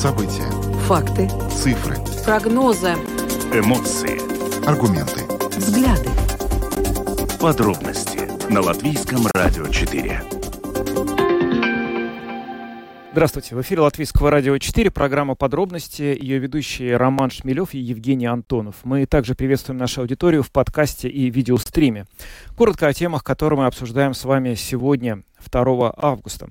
События. Факты. Цифры. Прогнозы. Эмоции. Аргументы. Взгляды. Подробности на Латвийском радио 4. Здравствуйте. В эфире Латвийского радио 4, программа «Подробности». Ее ведущие Роман Шмелев и Евгений Антонов. Мы также приветствуем нашу аудиторию в подкасте и видеостриме. Коротко о темах, которые мы обсуждаем с вами сегодня, 2 августа.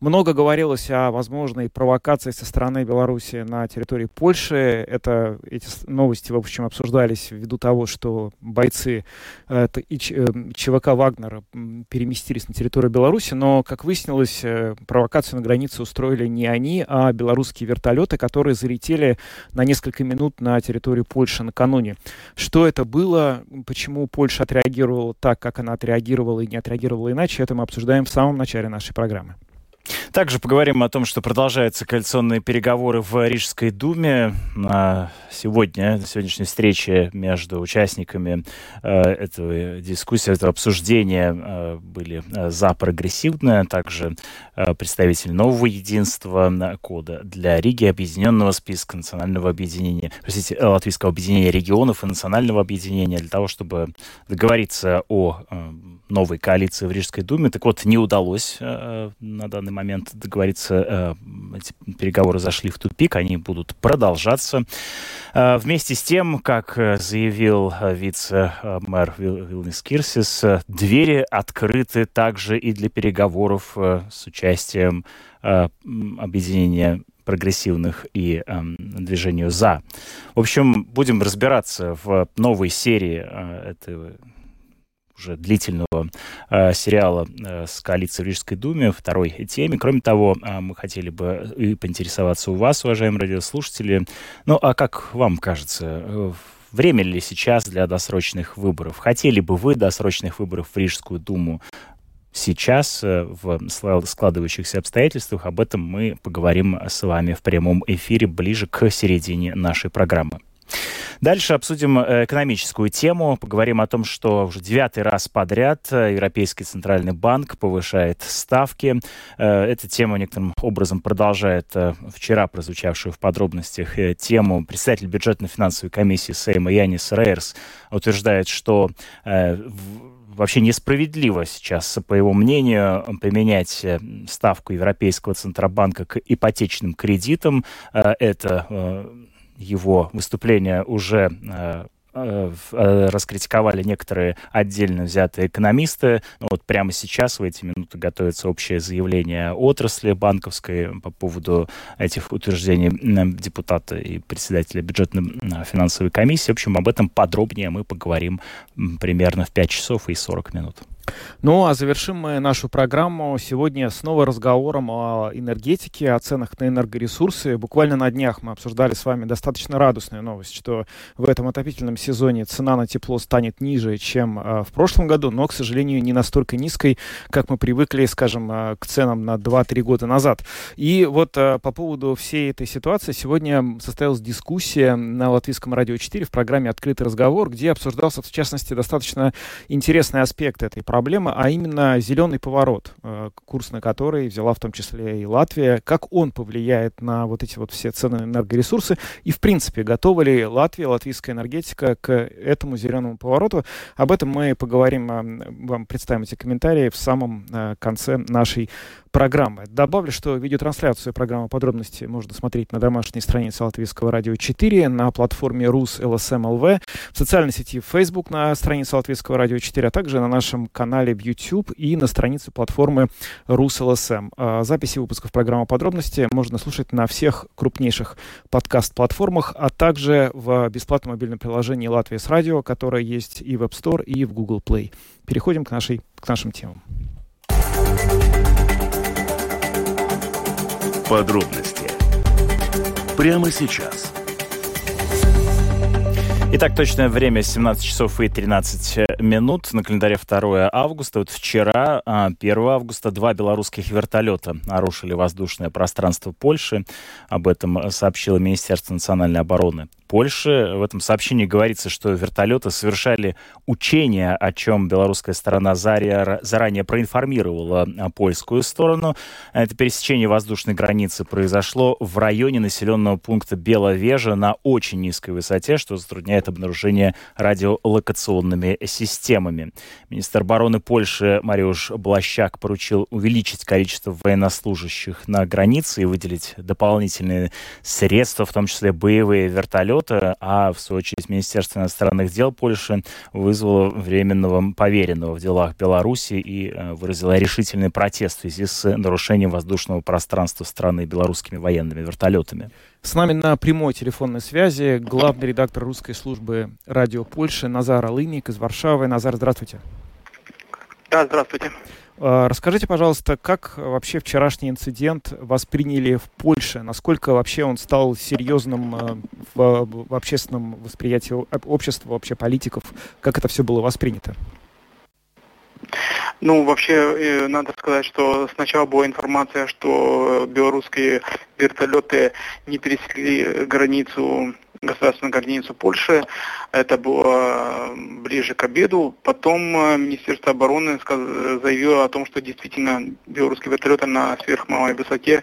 Много говорилось о возможной провокации со стороны Беларуси на территории Польши. Это, эти новости, в общем, обсуждались ввиду того, что бойцы э, и ЧВК э, «Вагнер» переместились на территорию Беларуси. Но, как выяснилось, э, провокацию на границе устроили не они, а белорусские вертолеты, которые залетели на несколько минут на территорию Польши накануне. Что это было, почему Польша отреагировала так, как она отреагировала и не отреагировала иначе, это мы обсуждаем в самом начале нашей программы. Также поговорим о том, что продолжаются коалиционные переговоры в Рижской думе. Сегодня, на сегодняшней встрече между участниками э, этого дискуссии, этого обсуждения э, были э, за прогрессивное, также представитель нового единства кода для Риги, объединенного списка национального объединения, простите, Латвийского объединения регионов и национального объединения для того, чтобы договориться о новой коалиции в Рижской думе. Так вот, не удалось на данный момент договориться. Эти переговоры зашли в тупик, они будут продолжаться. Э, вместе с тем, как э, заявил э, вице-мэр Вилнис Кирсис, двери открыты также и для переговоров с участием объединения прогрессивных и э, движению «за». В общем, будем разбираться в новой серии э, этого уже длительного э, сериала э, с коалицией в Рижской думе, второй теме. Кроме того, э, мы хотели бы и поинтересоваться у вас, уважаемые радиослушатели. Ну, а как вам кажется, э, время ли сейчас для досрочных выборов? Хотели бы вы досрочных выборов в Рижскую думу сейчас э, в складывающихся обстоятельствах. Об этом мы поговорим с вами в прямом эфире ближе к середине нашей программы. Дальше обсудим э, экономическую тему. Поговорим о том, что уже девятый раз подряд э, Европейский Центральный банк повышает ставки. Э, эта тема некоторым образом продолжает вчера прозвучавшую в подробностях тему. Председатель бюджетно-финансовой комиссии Сейма Янис Рейерс утверждает, что вообще несправедливо сейчас, по его мнению, применять ставку Европейского Центробанка к ипотечным кредитам. Это его выступление уже э, э, э, раскритиковали некоторые отдельно взятые экономисты. Но вот прямо сейчас, в эти минуты, готовится общее заявление отрасли банковской по поводу этих утверждений депутата и председателя бюджетно-финансовой комиссии. В общем, об этом подробнее мы поговорим примерно в 5 часов и 40 минут. Ну, а завершим мы нашу программу сегодня снова разговором о энергетике, о ценах на энергоресурсы. Буквально на днях мы обсуждали с вами достаточно радостную новость, что в этом отопительном сезоне цена на тепло станет ниже, чем э, в прошлом году, но, к сожалению, не настолько низкой, как мы привыкли, скажем, э, к ценам на 2-3 года назад. И вот э, по поводу всей этой ситуации сегодня состоялась дискуссия на Латвийском радио 4 в программе «Открытый разговор», где обсуждался, в частности, достаточно интересный аспект этой проблемы проблема, а именно зеленый поворот, э, курс на который взяла в том числе и Латвия. Как он повлияет на вот эти вот все цены на энергоресурсы? И, в принципе, готова ли Латвия, латвийская энергетика к этому зеленому повороту? Об этом мы поговорим, э, вам представим эти комментарии в самом э, конце нашей программы. Добавлю, что видеотрансляцию программы подробности можно смотреть на домашней странице Латвийского радио 4, на платформе РУС ЛСМ ЛВ, в социальной сети Facebook на странице Латвийского радио 4, а также на нашем канале в YouTube и на странице платформы РУС ЛСМ. А, записи выпусков программы подробности можно слушать на всех крупнейших подкаст-платформах, а также в бесплатном мобильном приложении Латвия с радио, которое есть и в App Store, и в Google Play. Переходим к, нашей, к нашим темам. Подробности прямо сейчас. Итак, точное время 17 часов и 13 минут. На календаре 2 августа. Вот вчера, 1 а, августа, два белорусских вертолета нарушили воздушное пространство Польши. Об этом сообщило Министерство национальной обороны Польши. В этом сообщении говорится, что вертолеты совершали учения, о чем белорусская сторона заранее проинформировала польскую сторону. Это пересечение воздушной границы произошло в районе населенного пункта Беловежа на очень низкой высоте, что затрудняет обнаружение радиолокационными системами. Министр обороны Польши Мариуш Блащак поручил увеличить количество военнослужащих на границе и выделить дополнительные средства, в том числе боевые вертолеты, а в свою очередь Министерство иностранных дел Польши вызвало временного поверенного в делах Беларуси и э, выразило решительный протест в связи с нарушением воздушного пространства страны белорусскими военными вертолетами. С нами на прямой телефонной связи главный редактор русской службы радио Польши Назар Алыник из Варшавы. Назар, здравствуйте. Да, здравствуйте. А, расскажите, пожалуйста, как вообще вчерашний инцидент восприняли в Польше? Насколько вообще он стал серьезным а, в, в общественном восприятии общества, вообще политиков? Как это все было воспринято? Ну, вообще, э, надо сказать, что сначала была информация, что белорусские вертолеты не пересекли границу государственную границу Польши. Это было ближе к обеду. Потом э, Министерство обороны заявило о том, что действительно белорусские вертолеты на сверхмалой высоте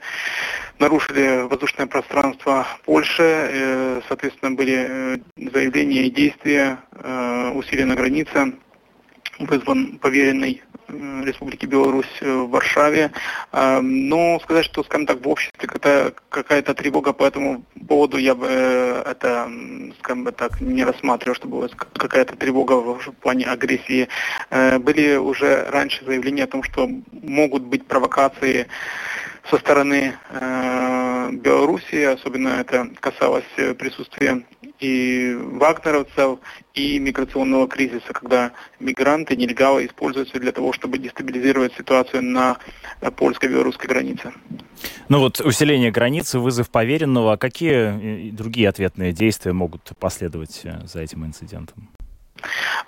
нарушили воздушное пространство Польши. Э, соответственно, были заявления и действия, усилена граница вызван поверенный э, Республики Беларусь э, в Варшаве. А, но сказать, что, скажем так, в обществе какая-то тревога по этому поводу, я бы э, это, скажем бы так, не рассматривал, что была какая-то тревога в плане агрессии. Были уже раньше заявления о том, что могут быть провокации со стороны э, Белоруссии, особенно это касалось присутствия и вагнеровцев, и миграционного кризиса, когда мигранты, нелегалы используются для того, чтобы дестабилизировать ситуацию на польско-белорусской границе. Ну вот усиление границы, вызов поверенного, а какие другие ответные действия могут последовать э, за этим инцидентом?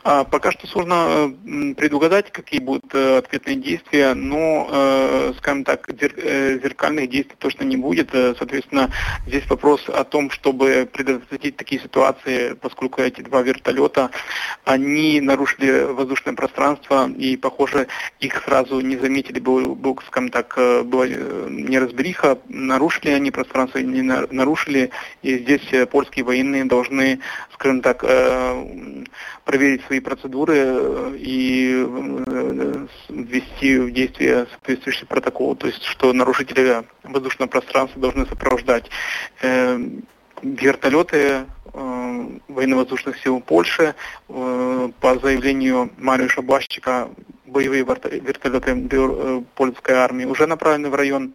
А, пока что сложно предугадать, какие будут э, ответные действия, но, э, скажем так, э, зеркальных действий точно не будет. Соответственно, здесь вопрос о том, чтобы предотвратить такие ситуации, поскольку эти два вертолета, они нарушили воздушное пространство, и, похоже, их сразу не заметили, был, был скажем так, была неразбериха, нарушили они пространство не нарушили, и здесь польские военные должны, скажем так, проверить свои процедуры э, и э, ввести в действие соответствующий протокол, то есть что нарушители воздушного пространства должны сопровождать э, вертолеты военно-воздушных сил Польши. По заявлению Мариуша Блащика, боевые вертолеты польской армии уже направлены в район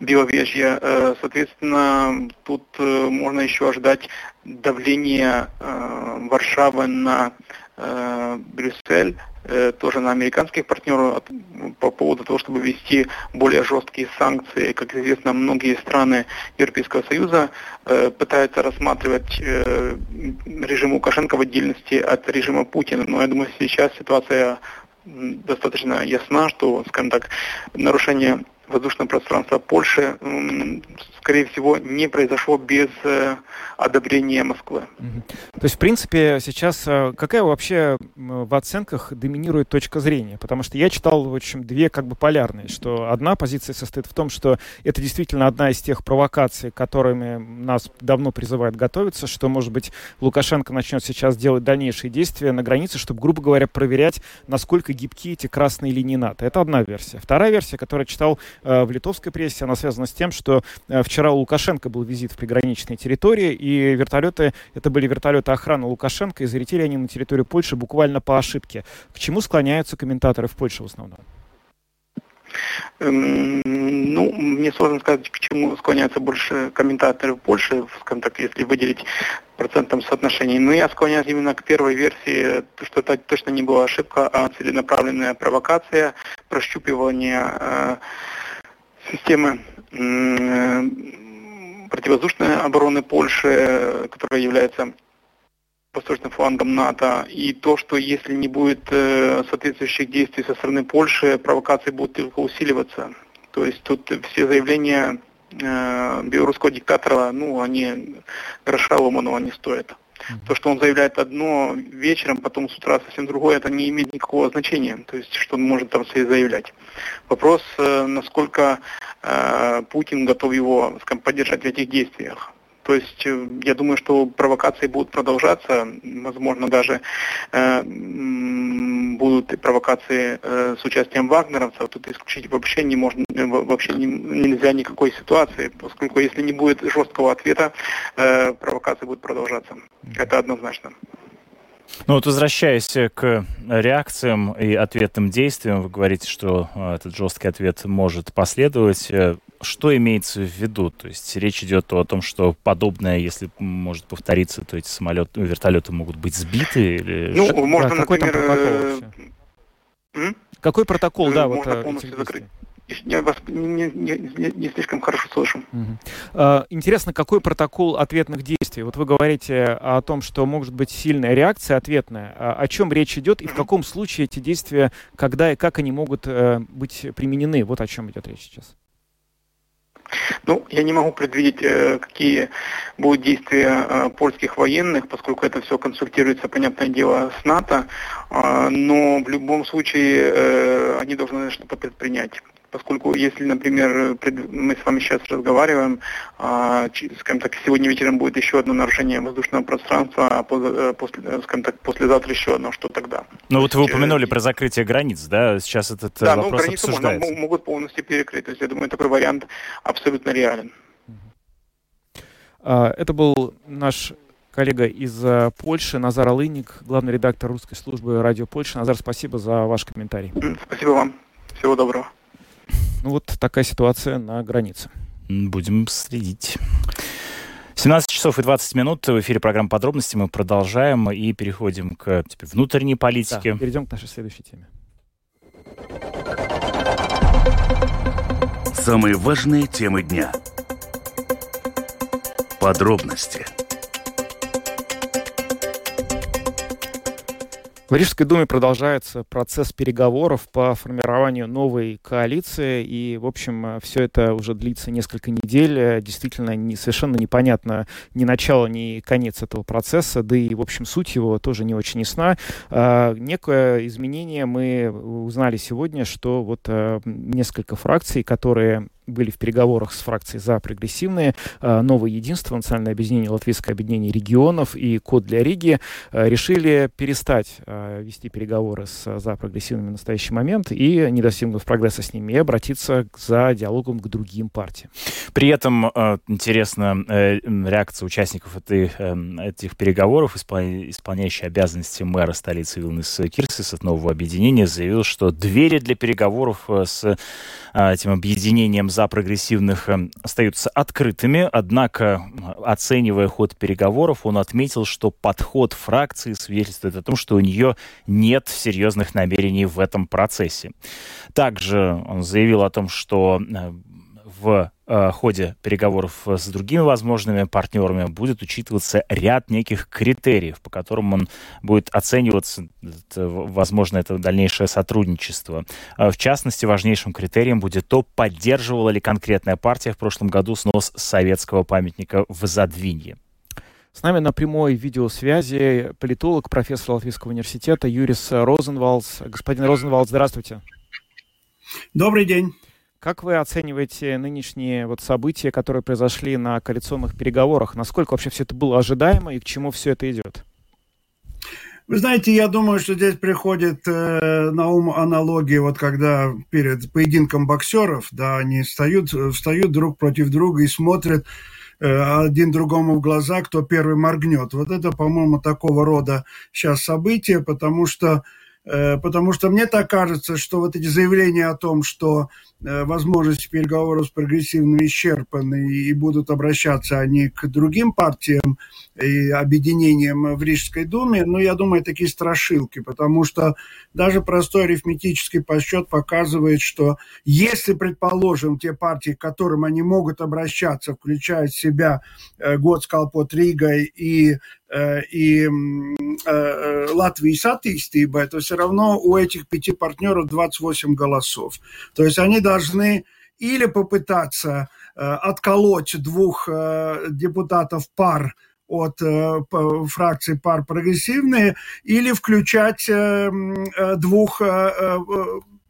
Беловежья. Соответственно, тут можно еще ожидать давление э, Варшавы на э, Брюссель, э, тоже на американских партнеров по поводу того, чтобы ввести более жесткие санкции. Как известно, многие страны Европейского Союза э, пытаются рассматривать э, режим Лукашенко в отдельности от режима Путина. Но я думаю, сейчас ситуация достаточно ясна, что, скажем так, нарушение воздушного пространства Польши, скорее всего, не произошло без э, одобрения Москвы. То есть, в принципе, сейчас э, какая вообще в оценках доминирует точка зрения? Потому что я читал, в общем, две как бы полярные, что одна позиция состоит в том, что это действительно одна из тех провокаций, которыми нас давно призывают готовиться, что, может быть, Лукашенко начнет сейчас делать дальнейшие действия на границе, чтобы, грубо говоря, проверять, насколько гибкие эти красные линии НАТО. Это одна версия. Вторая версия, которую читал в литовской прессе. Она связана с тем, что э, вчера у Лукашенко был визит в приграничные территории, и вертолеты, это были вертолеты охраны Лукашенко, и залетели они на территорию Польши буквально по ошибке. К чему склоняются комментаторы в Польше в основном? Эм, ну, мне сложно сказать, к чему склоняются больше комментаторы в Польше, скажем так, если выделить процентом соотношений. Но я склоняюсь именно к первой версии, что это точно не была ошибка, а целенаправленная провокация, прощупывание э, системы противовоздушной обороны Польши, которая является восточным флангом НАТО, и то, что если не будет э, соответствующих действий со стороны Польши, провокации будут только усиливаться. То есть тут все заявления э, белорусского диктатора, ну, они гроша ломаного не стоят. То, что он заявляет одно вечером, потом с утра совсем другое, это не имеет никакого значения. То есть, что он может там себе заявлять. Вопрос, э, насколько э, Путин готов его поддержать в этих действиях. То есть э, я думаю, что провокации будут продолжаться, возможно даже э, будут провокации э, с участием вагнеровцев. Тут исключить вообще не можно, э, вообще не, нельзя никакой ситуации, поскольку если не будет жесткого ответа, э, провокации будут продолжаться. Это однозначно. Ну вот возвращаясь к реакциям и ответным действиям, вы говорите, что этот жесткий ответ может последовать что имеется в виду? То есть речь идет о том, что подобное, если может повториться, то эти самолеты, вертолеты могут быть сбиты? Или... Ну, что? можно, да, какой например... Там протокол? Э... Какой протокол, да, можно вот полностью закрыть. Я вас не, не, не, слишком хорошо слышу. Угу. Интересно, какой протокол ответных действий? Вот вы говорите о том, что может быть сильная реакция ответная. А о чем речь идет и в каком случае эти действия, когда и как они могут э, быть применены? Вот о чем идет речь сейчас. Ну, я не могу предвидеть, э, какие будут действия э, польских военных, поскольку это все консультируется, понятное дело, с НАТО, а, но в любом случае они должны что-то предпринять поскольку если, например, мы с вами сейчас разговариваем, а, скажем так, сегодня вечером будет еще одно нарушение воздушного пространства, а э, после, скажем так, послезавтра еще одно, что тогда? Ну вот вы упомянули про закрытие границ, да? Сейчас этот э, да, ну, вопрос ну, границы обсуждается. Можно, могут полностью перекрыть, то есть я думаю, такой вариант абсолютно реален. А, это был наш коллега из э, Польши Назар Алыник, главный редактор русской службы радио Польши. Назар, спасибо за ваш комментарий. Спасибо вам. Всего доброго. Ну вот такая ситуация на границе. Будем следить. 17 часов и 20 минут в эфире программы «Подробности». Мы продолжаем и переходим к теперь, внутренней политике. Да, перейдем к нашей следующей теме. Самые важные темы дня. Подробности. В Рижской думе продолжается процесс переговоров по формированию новой коалиции, и, в общем, все это уже длится несколько недель. Действительно, не, совершенно непонятно ни начало, ни конец этого процесса, да и, в общем, суть его тоже не очень ясна. А, некое изменение мы узнали сегодня, что вот а, несколько фракций, которые были в переговорах с фракцией «За прогрессивные», э, «Новое единство», Национальное объединение, Латвийское объединение регионов и «Код для Риги» э, решили перестать э, вести переговоры с «За прогрессивными» в настоящий момент и, не достигнув прогресса с ними, обратиться за диалогом к другим партиям. При этом интересна реакция участников этой, этих переговоров. Исполняющий обязанности мэра столицы Вилнес Кирсис от нового объединения заявил, что двери для переговоров с этим объединением за прогрессивных эм, остаются открытыми, однако, оценивая ход переговоров, он отметил, что подход фракции свидетельствует о том, что у нее нет серьезных намерений в этом процессе. Также он заявил о том, что э, в э, ходе переговоров с другими возможными партнерами будет учитываться ряд неких критериев, по которым он будет оцениваться, это, возможно, это дальнейшее сотрудничество. Э, в частности, важнейшим критерием будет то, поддерживала ли конкретная партия в прошлом году снос советского памятника в Задвинье. С нами на прямой видеосвязи политолог, профессор Латвийского университета Юрис Розенвалдс. Господин Розенвалдс, здравствуйте. Добрый день. Как вы оцениваете нынешние вот события, которые произошли на коалиционных переговорах? Насколько вообще все это было ожидаемо и к чему все это идет? Вы знаете, я думаю, что здесь приходит э, на ум аналогия, вот когда перед поединком боксеров, да, они встают, встают друг против друга и смотрят э, один другому в глаза, кто первый моргнет. Вот это, по-моему, такого рода сейчас события, потому что, э, потому что мне так кажется, что вот эти заявления о том, что Э, возможности переговоров с прогрессивными исчерпаны и будут обращаться они к другим партиям и объединениям в Рижской думе, но я думаю, такие страшилки, потому что даже простой арифметический подсчет показывает, что если, предположим, те партии, к которым они могут обращаться, включая в себя э, Готскалпот Ригой и э, и э, Латвии то все равно у этих пяти партнеров 28 голосов. То есть они должны или попытаться отколоть двух депутатов пар от фракции пар прогрессивные или включать двух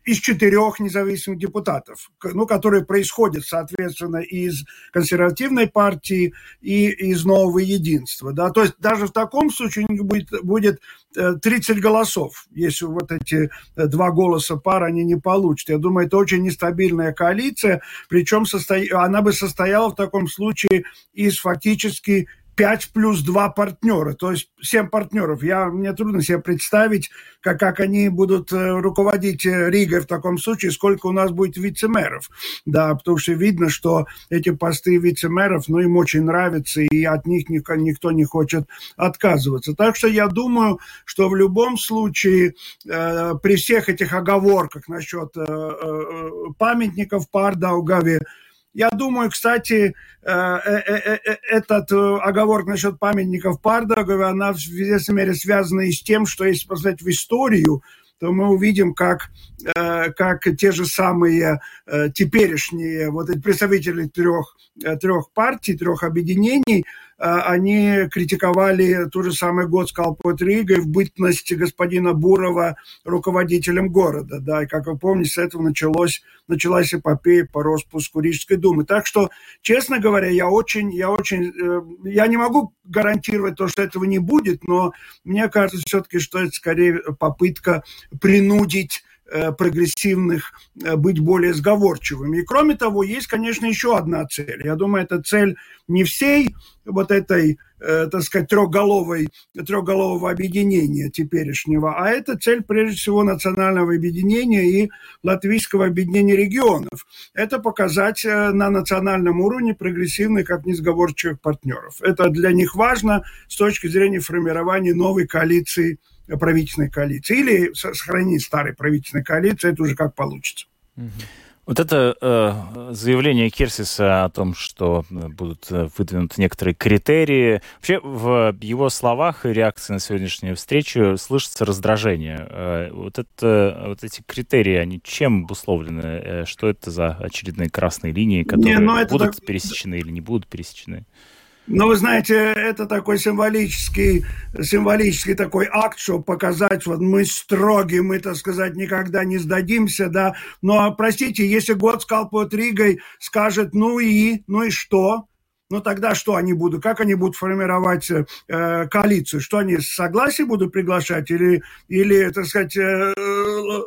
из четырех независимых депутатов, ну, которые происходят, соответственно, из консервативной партии и из нового единства. Да? То есть даже в таком случае будет, будет 30 э, голосов, если вот эти э, два голоса пар они не получат. Я думаю, это очень нестабильная коалиция, причем состо... она бы состояла в таком случае из фактически 5 плюс 2 партнера, то есть 7 партнеров. Я, мне трудно себе представить, как, как они будут э, руководить э, Ригой в таком случае, сколько у нас будет вице-мэров. Да, потому что видно, что эти посты вице-мэров, ну, им очень нравятся, и от них никто, не хочет отказываться. Так что я думаю, что в любом случае э, при всех этих оговорках насчет э, э, памятников Пардаугаве, я думаю, кстати, э, э, э, этот оговорок насчет памятников Пардагове, она в известной мере связана и с тем, что если посмотреть в историю, то мы увидим, как, как те же самые теперешние вот эти представители трех, трех партий, трех объединений – они критиковали ту же самую Готскал под Ригой в бытность господина Бурова руководителем города. Да, и, как вы помните, с этого началось, началась эпопея по распуску Рижской думы. Так что, честно говоря, я очень, я очень, э, я не могу гарантировать то, что этого не будет, но мне кажется все-таки, что это скорее попытка принудить прогрессивных э, быть более сговорчивыми. И кроме того, есть, конечно, еще одна цель. Я думаю, это цель не всей вот этой, э, так сказать, трехголовой, трехголового объединения теперешнего, а это цель, прежде всего, национального объединения и латвийского объединения регионов. Это показать на национальном уровне прогрессивных, как несговорчивых партнеров. Это для них важно с точки зрения формирования новой коалиции правительственной коалиции. Или сохранить старой правительственной коалиции, это уже как получится. Вот это э, заявление Кирсиса о том, что э, будут э, выдвинуты некоторые критерии. Вообще в его словах и реакции на сегодняшнюю встречу слышится раздражение. Э, вот, это, вот эти критерии, они чем обусловлены? Э, что это за очередные красные линии, которые не, ну, будут так... пересечены или не будут пересечены? Но вы знаете, это такой символический, символический такой акт, чтобы показать, вот мы строги, мы, так сказать, никогда не сдадимся, да. Но, простите, если год с Ригой скажет, ну и, ну и что? Ну тогда что они будут, как они будут формировать э, коалицию, что они согласие будут приглашать или, или так сказать, э,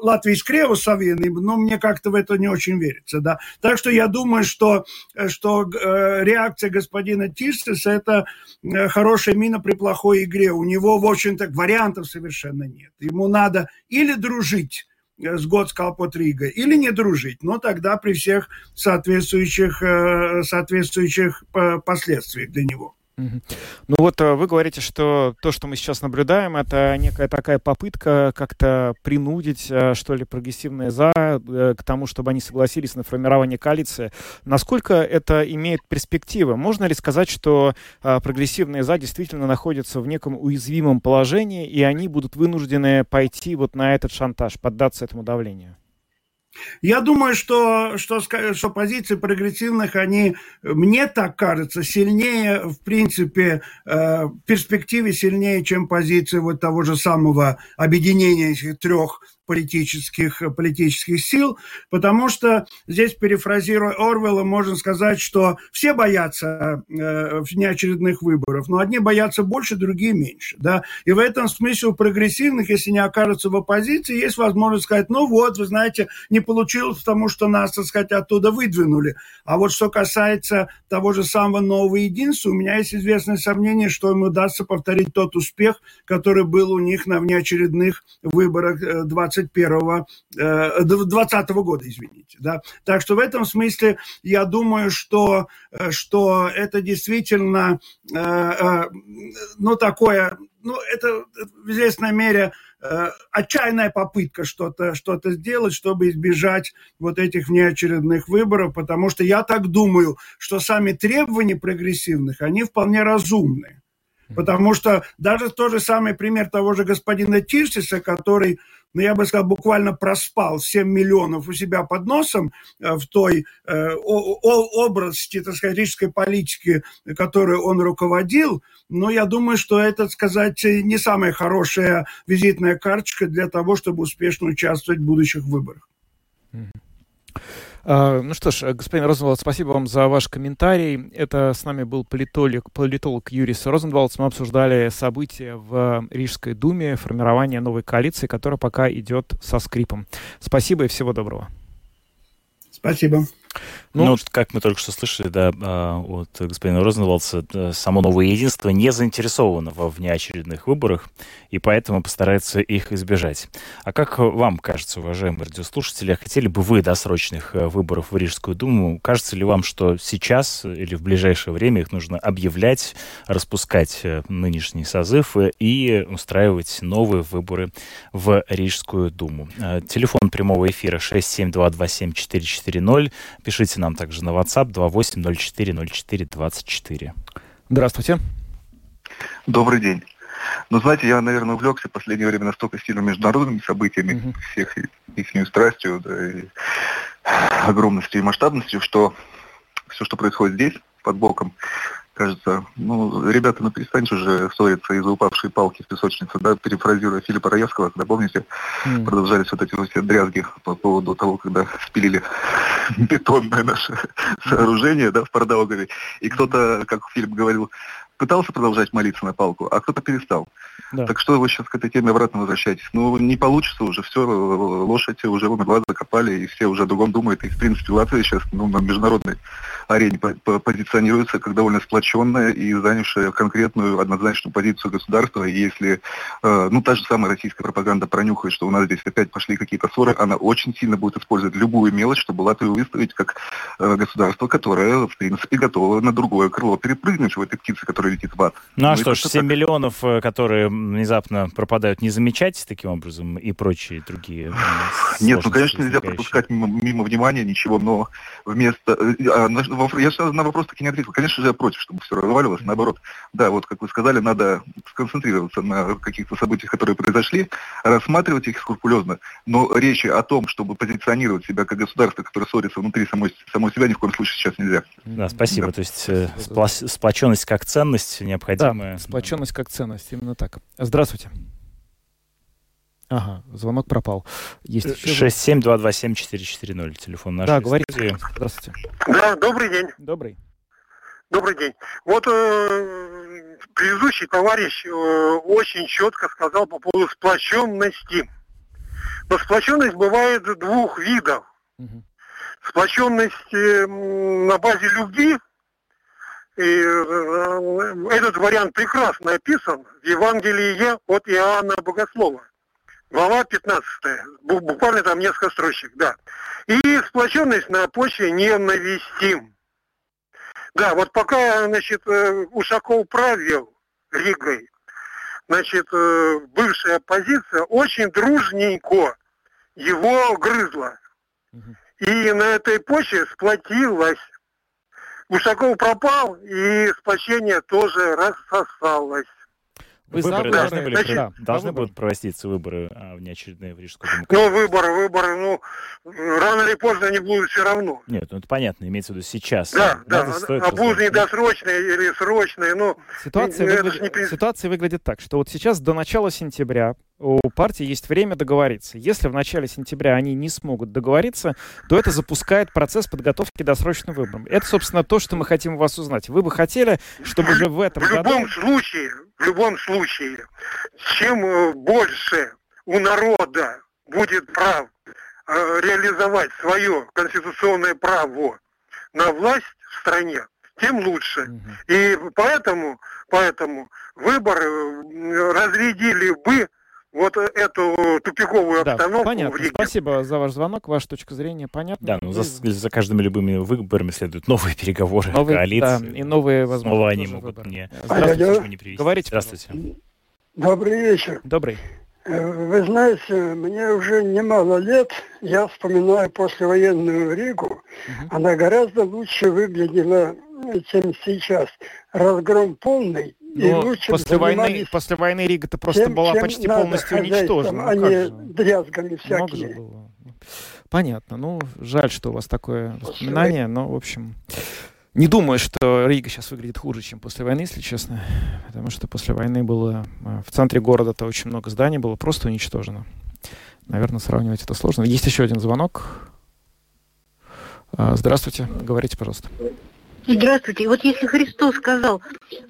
Латвии с Кревосовиной, ну, мне как-то в это не очень верится, да. Так что я думаю, что, что э, реакция господина Тирстеса – это э, хорошая мина при плохой игре. У него, в общем-то, вариантов совершенно нет. Ему надо или дружить Э, с Готскалпот Рига, или не дружить, но тогда при всех соответствующих, э, соответствующих э, последствиях для него. Ну вот э, вы говорите, что то, что мы сейчас наблюдаем, это некая такая попытка как-то принудить, э, что ли, прогрессивные «за» э, к тому, чтобы они согласились на формирование коалиции. Насколько это имеет перспективы? Можно ли сказать, что прогрессивные «за» действительно находятся в неком уязвимом положении, и они будут вынуждены пойти вот на этот шантаж, поддаться этому давлению? Я думаю, что, что, что позиции прогрессивных, они, мне так кажется, сильнее, в принципе, э, в перспективе сильнее, чем позиции вот того же самого объединения этих трех политических, политических сил, потому что здесь, перефразируя Орвелла, можно сказать, что все боятся э, внеочередных выборов, но одни боятся больше, другие меньше. Да? И в этом смысле у прогрессивных, если не окажутся в оппозиции, есть возможность сказать, ну вот, вы знаете, не получилось, потому что нас, так сказать, оттуда выдвинули. А вот что касается того же самого нового единства, у меня есть известное сомнение, что им удастся повторить тот успех, который был у них на внеочередных выборах 20 21 20 -го года, извините. Да? Так что в этом смысле я думаю, что, э, что это действительно э, э, ну, такое, ну, это в известной мере отчаянная попытка что-то что сделать, чтобы избежать вот этих внеочередных выборов, потому что я так думаю, что сами требования прогрессивных, они вполне разумны. Потому что даже тот же самый пример того же господина Тирсиса, который но я бы сказал, буквально проспал 7 миллионов у себя под носом в той образности, так сказать, рижской политики, которой он руководил, но я думаю, что это, сказать, не самая хорошая визитная карточка для того, чтобы успешно участвовать в будущих выборах. А, ну что ж, господин Розенвалд, спасибо вам за ваш комментарий. Это с нами был политолог, политолог Юрис Розенвалд. Мы обсуждали события в Рижской думе, формирование новой коалиции, которая пока идет со скрипом. Спасибо и всего доброго. Спасибо. Ну, ну, как мы только что слышали, да, а, от господина Розенвалдса, само новое единство не заинтересовано во внеочередных выборах, и поэтому постарается их избежать. А как вам кажется, уважаемые радиослушатели, хотели бы вы досрочных э, выборов в Рижскую Думу? Кажется ли вам, что сейчас или в ближайшее время их нужно объявлять, распускать э, нынешний созыв э, и устраивать новые выборы в Рижскую Думу? Телефон прямого эфира 67227-440. Пишите нам также на WhatsApp 28040424. Здравствуйте. Добрый день. Ну, знаете, я, наверное, увлекся в последнее время настолько сильно международными событиями, угу. всех их страстью, да, и огромностью и масштабностью, что все, что происходит здесь, под боком, кажется, ну, ребята, ну перестаньте уже ссориться из-за упавшей палки в песочнице, да, перефразируя Филиппа Раевского, когда, помните, mm. продолжались вот эти вот все дрязги по поводу того, когда спилили бетонное наше сооружение, да, в Пардаугове, и кто-то, как Филипп говорил, пытался продолжать молиться на палку, а кто-то перестал. Да. Так что вы сейчас к этой теме обратно возвращаетесь? Ну, не получится уже, все, лошадь уже умерла, закопали, и все уже о другом думают. И, в принципе, Латвия сейчас ну, на международной арене позиционируется как довольно сплоченная и занявшая конкретную однозначную позицию государства. И если, э, ну, та же самая российская пропаганда пронюхает, что у нас здесь опять пошли какие-то ссоры, она очень сильно будет использовать любую мелочь, чтобы Латвию выставить как э, государство, которое, в принципе, готово на другое крыло перепрыгнуть в этой птице, которая летит в ад. Ну, а ну что ж, 7 так... миллионов, э, которые внезапно пропадают, не замечать таким образом и прочие другие Нет, ну, конечно, нельзя пропускать мимо, мимо внимания ничего, но вместо... А, я сразу на вопрос таки не ответил. Конечно же, я против, чтобы все разваливалось. Наоборот, да, вот как вы сказали, надо сконцентрироваться на каких-то событиях, которые произошли, рассматривать их скрупулезно, но речи о том, чтобы позиционировать себя как государство, которое ссорится внутри самой, самой себя, ни в коем случае сейчас нельзя. Да, спасибо. Да. То есть э, сплоченность как ценность необходимая. Да, сплоченность как ценность, именно так. Здравствуйте. Ага, звонок пропал. Есть еще... 67227-440, телефон наш. Да, говорите. Здравствуйте. Да, добрый день. Добрый. Добрый день. Вот э, предыдущий товарищ э, очень четко сказал по поводу сплоченности. Но сплоченность бывает двух видов. Угу. Сплоченность э, на базе любви, и э, этот вариант прекрасно описан в Евангелии от Иоанна Богослова. Глава 15, буквально там несколько строчек, да. И сплоченность на почве ненависти. Да, вот пока, значит, э, Ушаков правил Ригой, значит, э, бывшая оппозиция очень дружненько его грызла. И на этой почве сплотилась. Ушаков пропал, и сплочение тоже рассосалось. Вы выборы за, должны, были, значит, да, должны будут проводиться выборы а, внеочередные в Рижскую Думу. Ну, выборы, выборы, ну, рано или поздно они будут все равно. Нет, ну это понятно, имеется в виду сейчас. Да, да, да а будут недосрочные или срочные, ну... Ситуация, выглядит, не... ситуация выглядит так, что вот сейчас до начала сентября у партии есть время договориться. Если в начале сентября они не смогут договориться, то это запускает процесс подготовки досрочным выборам. Это, собственно, то, что мы хотим у вас узнать. Вы бы хотели, чтобы уже в этом в году... любом случае, в любом случае, чем э, больше у народа будет прав э, реализовать свое конституционное право на власть в стране, тем лучше. И поэтому, поэтому выборы э, разрядили бы вот эту тупиковую да, обстановку. Понятно. В Спасибо за ваш звонок. Ваша точка зрения понятна. Да, ну за, за каждыми любыми выборами следуют новые переговоры, новые, коалиции. Да, и новые возможности. Снова они могут выборы. не, Здравствуйте. не привести. Говорите, Здравствуйте. Добрый вечер. Добрый. Э, вы знаете, мне уже немало лет, я вспоминаю послевоенную Ригу, угу. она гораздо лучше выглядела, чем сейчас. Разгром полный, и Но после войны, после войны Рига-то просто тем, была почти полностью уничтожена. а Ну, как не же? дрязгами Много же было. Понятно. Ну, жаль, что у вас такое воспоминание, но, в общем, не думаю, что Рига сейчас выглядит хуже, чем после войны, если честно. Потому что после войны было э, в центре города-то очень много зданий было просто уничтожено. Наверное, сравнивать это сложно. Есть еще один звонок. А, Здравствуйте, говорите, пожалуйста. Здравствуйте. Вот если Христос сказал,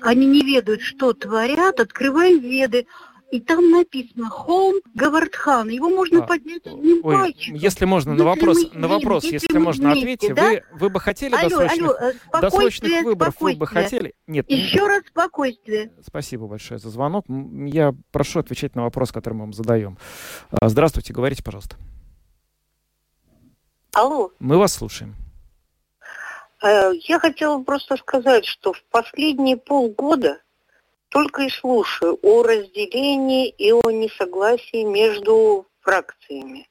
они не ведают, что творят, открываем веды, и там написано «Холм Гавардхан». Его можно А, поднять одним Ой, пальчиком. если можно, на вопрос, мы на вопрос, если, если можно, вместе, ответьте. да? Вы, вы бы хотели Алло, досрочных, алло, э, досрочных выборов? Вы бы хотели? Нет. не- Еще раз спокойствие. Спасибо большое за звонок. Я прошу отвечать на вопрос, который мы вам задаем. А, Здравствуйте, говорите, пожалуйста. Алло, Мы вас слушаем. Э, я хотела просто сказать, что в последние полгода только и слушаю о разделении и о несогласии между фракциями.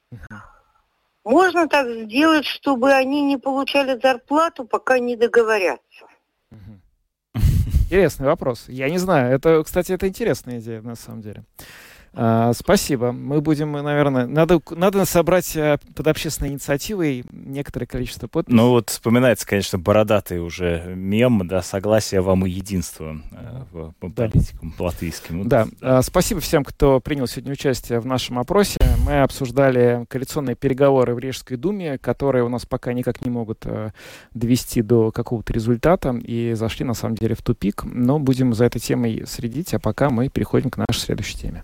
Можно так сделать, чтобы они не получали зарплату, пока не договорятся. Интересный вопрос. Я не знаю. Это, кстати, это интересная идея, на самом деле. А, спасибо. Мы будем, наверное... Надо, надо собрать а, под общественной инициативой некоторое количество подписей. Ну вот вспоминается, конечно, бородатый уже мем, да, согласие вам и единство э, по Да. политикам латвийским. Да, а, спасибо всем, кто принял сегодня участие в нашем опросе. Мы обсуждали коалиционные переговоры в Рижской думе, которые у нас пока никак не могут э, довести до какого-то результата и зашли на самом деле в тупик. Но будем за этой темой следить, а пока мы переходим к нашей следующей теме.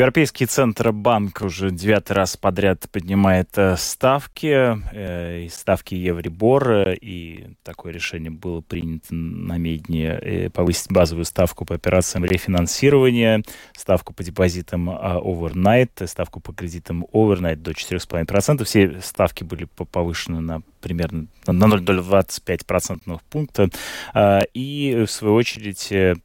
Европейский Центробанк уже девятый раз подряд поднимает э, ставки, э, и ставки Евробор, э, и такое решение было принято намедни повысить базовую ставку по операциям рефинансирования, ставку по депозитам overnight, ставку по кредитам overnight до 4,5%. Все ставки были по- повышены на примерно на 0,25 процентных пункта. А, И, в свою очередь, э,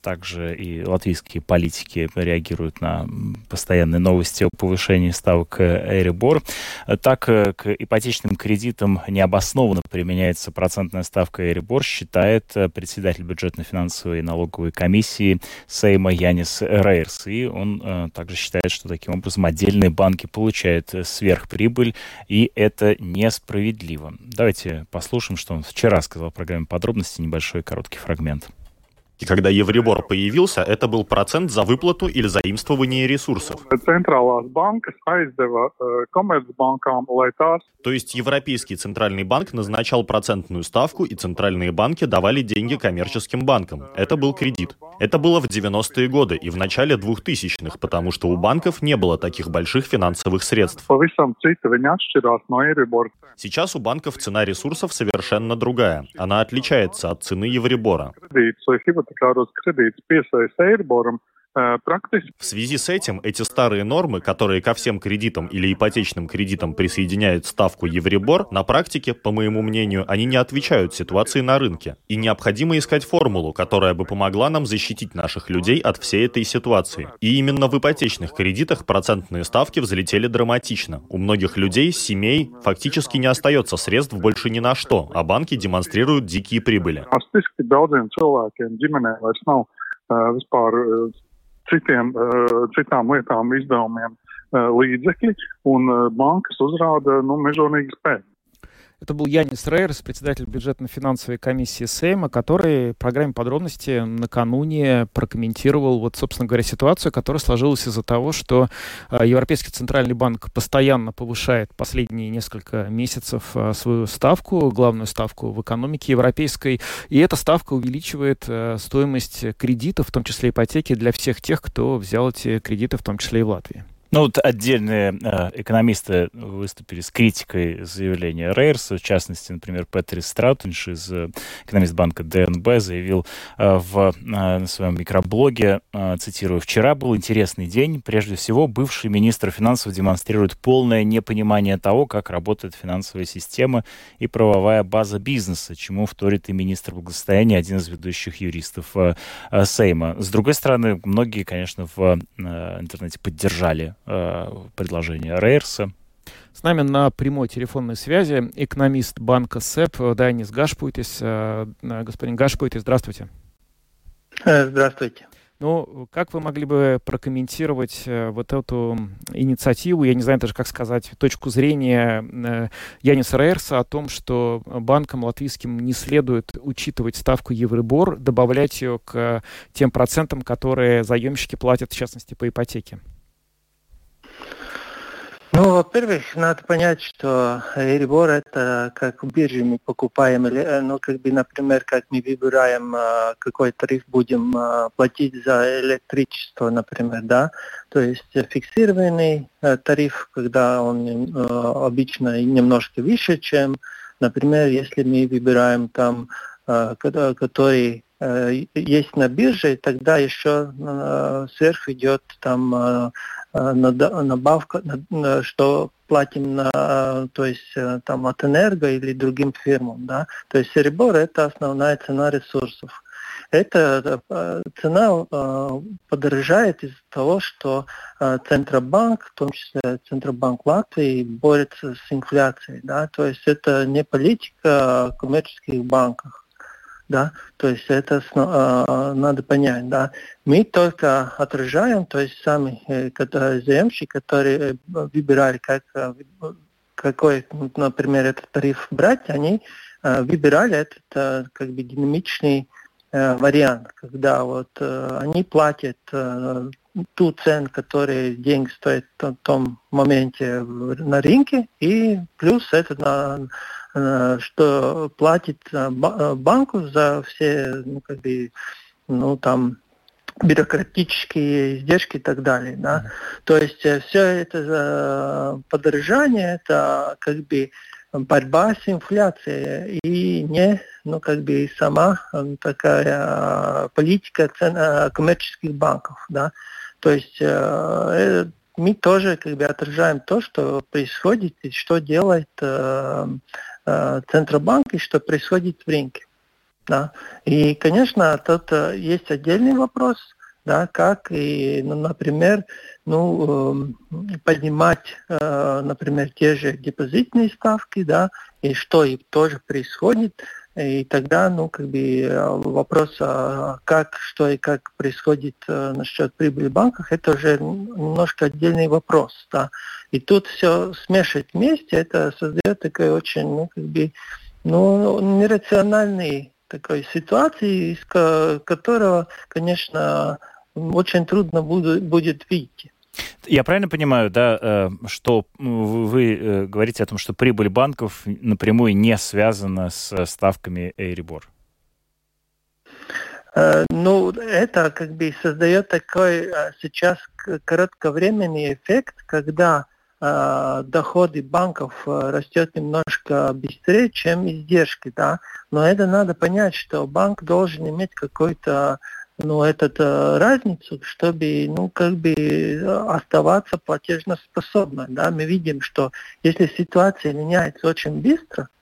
также и латвийские политики реагируют на постоянные новости о повышении ставок Эрибор. Так, э, к ипотечным кредитам необоснованно применяется процентная ставка Эрибор, считает э, председатель бюджетно-финансовой и налоговой комиссии Сейма Янис Рейерс. И он э, также считает, что таким образом отдельные банки получают э, сверхприбыль, и это несправедливо. Давайте послушаем, что он вчера сказал в программе подробности, небольшой короткий фрагмент. И когда Евробор появился, это был процент за выплату или заимствование ресурсов. Tās То есть Европейский центральный банк назначал процентную ставку, и центральные банки давали деньги коммерческим банкам. Это был кредит. Это было в 90-е годы и в начале 2000-х, потому что у банков не было таких больших финансовых средств. Сейчас у банков цена ресурсов совершенно другая. Она отличается от цены Евробора. hipotekāros kredītus piesaista Eiroboram, В связи с этим эти старые нормы, которые ко всем кредитам или ипотечным кредитам присоединяют ставку Евробор, на практике, по моему мнению, они не отвечают ситуации на рынке. И необходимо искать формулу, которая бы помогла нам защитить наших людей от всей этой ситуации. И именно в ипотечных кредитах процентные ставки взлетели драматично. У многих людей, семей фактически не остается средств больше ни на что, а банки демонстрируют дикие прибыли. citiem, eh, citām lietām, izdevumiem eh, līdzekļi, un eh, bankas uzrāda nu, mežonīgas pēdas. Это был Янис Рейерс, председатель бюджетно-финансовой комиссии Сейма, который в программе подробности накануне прокомментировал, вот, собственно говоря, ситуацию, которая сложилась из-за того, что э, Европейский центральный банк постоянно повышает последние несколько месяцев э, свою ставку, главную ставку в экономике европейской, и эта ставка увеличивает э, стоимость кредитов, в том числе ипотеки, для всех тех, кто взял эти кредиты, в том числе и в Латвии. Ну вот отдельные э, экономисты выступили с критикой заявления Рейерса, в частности, например, Петрис Страутенш из э, экономист банка ДНБ заявил э, в э, на своем микроблоге, э, цитирую, «Вчера был интересный день. Прежде всего, бывший министр финансов демонстрирует полное непонимание того, как работает финансовая система и правовая база бизнеса, чему вторит и министр благосостояния, один из ведущих юристов э, Сейма. С другой стороны, многие, конечно, в интернете поддержали предложение Рейерса. С нами на прямой телефонной связи экономист банка СЭП Дайнис Гашпуйтис. Э, господин Гашпуйтис, здравствуйте. Э, здравствуйте. Ну, как вы могли бы прокомментировать вот эту инициативу, я не знаю даже, как сказать, точку зрения Яниса Рейерса о том, что банкам латвийским не следует учитывать ставку Евробор, добавлять ее к тем процентам, которые заемщики платят, в частности, по ипотеке? Ну, во-первых, надо понять, что Эрибор это как в бирже мы покупаем, э, ну, как бы, например, как мы выбираем, э, какой тариф будем э, платить за электричество, например, да, то есть фиксированный тариф, когда он обычно немножко выше, чем, например, если мы выбираем там, который есть на бирже, тогда еще сверху идет там набавка, что платим на, то есть э, там от энерго или другим фирмам, да. То есть серебро это основная цена ресурсов. Эта э, цена подорожает из-за того, что Центробанк, в том числе Центробанк Латвии, борется с инфляцией. Да? То есть это не политика коммерческих банков да, то есть это э, надо понять, да. Мы только отражаем, то есть сами э, заемщики, которые э, выбирали, как, э, какой, например, этот тариф брать, они э, выбирали этот э, как бы динамичный э, вариант, когда вот они платят ту цену, которая деньги стоит в том моменте на рынке, и плюс это на Э, что платит э, э, банку за все, ну, как бы, ну, там, бюрократические издержки и так далее. Да? То есть все это подорожание, это как бы борьба с инфляцией и не, ну, как бы сама такая политика цен, коммерческих банков. Да? То есть мы тоже как бы отражаем то, что происходит и что делает Э, Центробанк и что происходит в рынке. Да. И, конечно, тут э, есть отдельный вопрос, да, как, и, ну, например, ну, э, поднимать, например, те же депозитные ставки, да, и что и тоже происходит, и тогда, ну, как бы вопрос, а как, что и как происходит насчет прибыли в банках, это уже немножко отдельный вопрос, да. И тут все смешивать вместе, это создает такой очень, ну, как бы, ну, нерациональный такой ситуации, из которого, конечно, очень трудно будет, будет выйти. Я правильно понимаю, да, э, что вы э, говорите о том, что прибыль банков напрямую не связана с ставками Эйрибор? Э, ну, это как бы создает такой сейчас кратковременный эффект, когда Э, доходы банков э, растет немножко быстрее, чем издержки, да. Но это надо понять, что банк должен иметь какой-то ну, этот, э, разницу, чтобы, ну, как бы оставаться платежноспособным, да. Мы видим, что если ситуация меняется очень быстро, Э,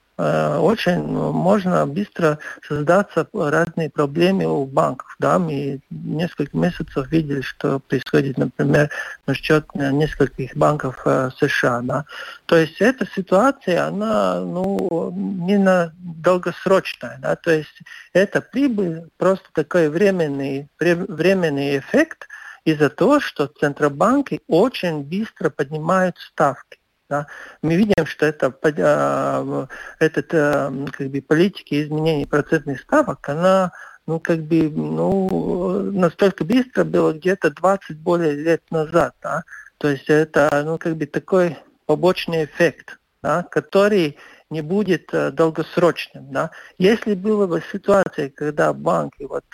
очень можно быстро создаться разные проблемы у банков. Да? Мы несколько месяцев видели, что происходит, например, насчет нескольких банков э, США. Да? То есть эта ситуация, она ну, не на долгосрочная. Да? То есть это прибыль, просто такой временный, временный эффект из-за того, что центробанки очень быстро поднимают ставки. Да? Мы видим, что это, а, этот, а, как бы, политики изменения процентных ставок, она ну, как бы, ну, настолько быстро было где-то 20 более лет назад, да? То есть это, ну, как бы такой побочный эффект, да, который не будет э, долгосрочным. Да? Если была бы ситуация, когда банки вот,